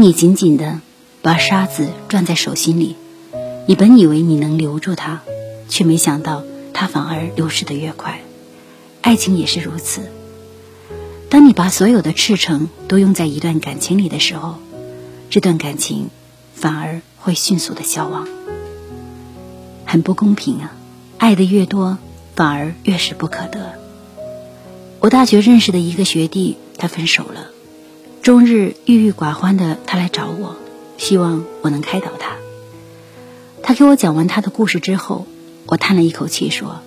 你紧紧的把沙子攥在手心里，你本以为你能留住它，却没想到它反而流失的越快。爱情也是如此。当你把所有的赤诚都用在一段感情里的时候，这段感情反而会迅速的消亡。很不公平啊！爱的越多，反而越是不可得。我大学认识的一个学弟，他分手了。终日郁郁寡欢的他来找我，希望我能开导他。他给我讲完他的故事之后，我叹了一口气说：“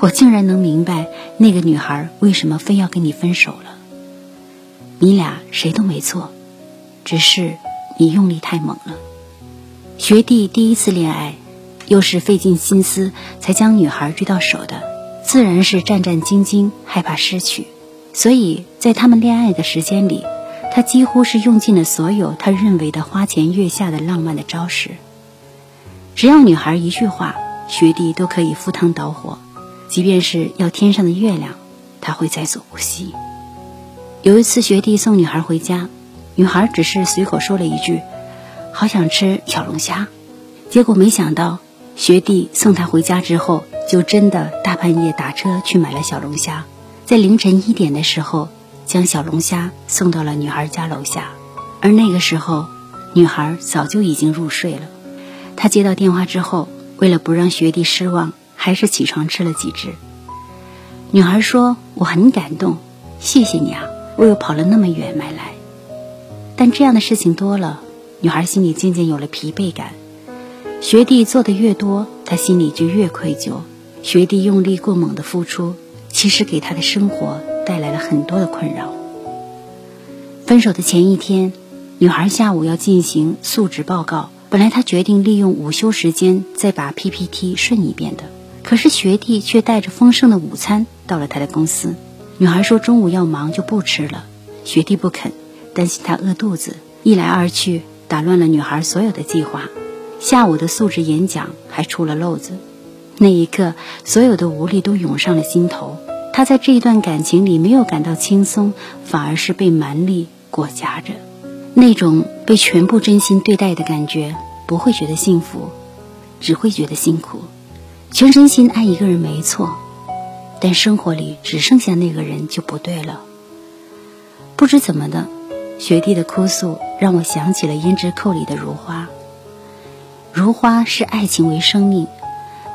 我竟然能明白那个女孩为什么非要跟你分手了。你俩谁都没错，只是你用力太猛了。”学弟第一次恋爱，又是费尽心思才将女孩追到手的，自然是战战兢兢，害怕失去。所以在他们恋爱的时间里。他几乎是用尽了所有他认为的花前月下的浪漫的招式。只要女孩一句话，学弟都可以赴汤蹈火，即便是要天上的月亮，他会在所不惜。有一次，学弟送女孩回家，女孩只是随口说了一句：“好想吃小龙虾。”结果没想到，学弟送她回家之后，就真的大半夜打车去买了小龙虾，在凌晨一点的时候。将小龙虾送到了女孩家楼下，而那个时候，女孩早就已经入睡了。她接到电话之后，为了不让学弟失望，还是起床吃了几只。女孩说：“我很感动，谢谢你啊，我又跑了那么远买来。”但这样的事情多了，女孩心里渐渐有了疲惫感。学弟做的越多，她心里就越愧疚。学弟用力过猛的付出，其实给她的生活。带来了很多的困扰。分手的前一天，女孩下午要进行述职报告，本来她决定利用午休时间再把 PPT 顺一遍的，可是学弟却带着丰盛的午餐到了她的公司。女孩说中午要忙就不吃了，学弟不肯，担心她饿肚子，一来二去打乱了女孩所有的计划。下午的素质演讲还出了漏子，那一刻所有的无力都涌上了心头。他在这一段感情里没有感到轻松，反而是被蛮力裹挟着。那种被全部真心对待的感觉，不会觉得幸福，只会觉得辛苦。全身心爱一个人没错，但生活里只剩下那个人就不对了。不知怎么的，学弟的哭诉让我想起了《胭脂扣》里的如花。如花视爱情为生命，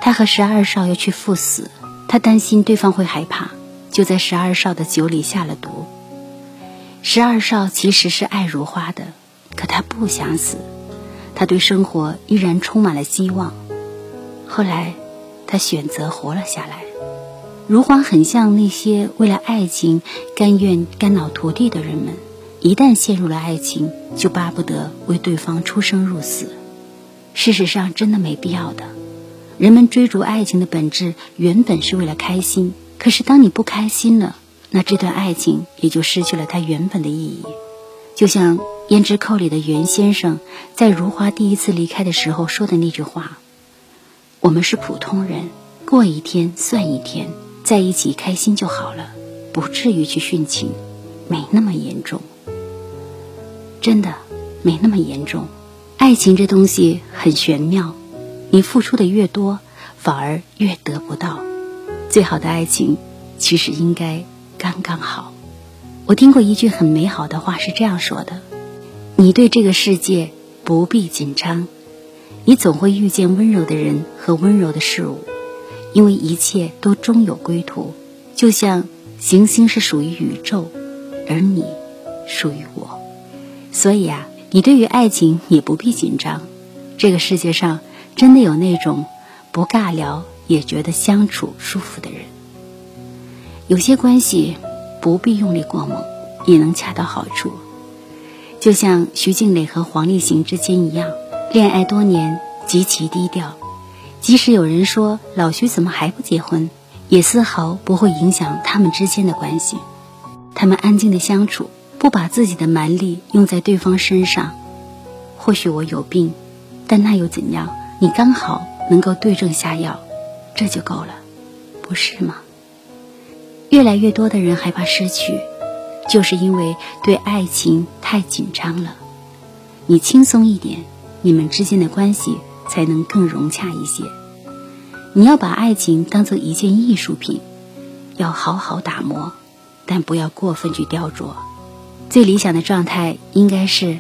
他和十二少要去赴死。他担心对方会害怕，就在十二少的酒里下了毒。十二少其实是爱如花的，可他不想死，他对生活依然充满了希望。后来，他选择活了下来。如花很像那些为了爱情甘愿肝脑涂地的人们，一旦陷入了爱情，就巴不得为对方出生入死。事实上，真的没必要的。人们追逐爱情的本质原本是为了开心，可是当你不开心了，那这段爱情也就失去了它原本的意义。就像《胭脂扣》里的袁先生在如花第一次离开的时候说的那句话：“我们是普通人，过一天算一天，在一起开心就好了，不至于去殉情，没那么严重。真的，没那么严重。爱情这东西很玄妙。”你付出的越多，反而越得不到。最好的爱情，其实应该刚刚好。我听过一句很美好的话，是这样说的：你对这个世界不必紧张，你总会遇见温柔的人和温柔的事物，因为一切都终有归途。就像行星是属于宇宙，而你属于我。所以啊，你对于爱情也不必紧张。这个世界上。真的有那种不尬聊也觉得相处舒服的人。有些关系不必用力过猛，也能恰到好处。就像徐静蕾和黄立行之间一样，恋爱多年，极其低调。即使有人说老徐怎么还不结婚，也丝毫不会影响他们之间的关系。他们安静的相处，不把自己的蛮力用在对方身上。或许我有病，但那又怎样？你刚好能够对症下药，这就够了，不是吗？越来越多的人害怕失去，就是因为对爱情太紧张了。你轻松一点，你们之间的关系才能更融洽一些。你要把爱情当做一件艺术品，要好好打磨，但不要过分去雕琢。最理想的状态应该是，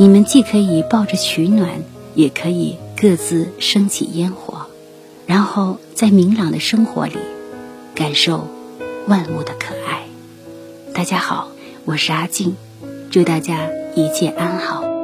你们既可以抱着取暖，也可以各自升起烟火，然后在明朗的生活里，感受万物的可爱。大家好，我是阿静，祝大家一切安好。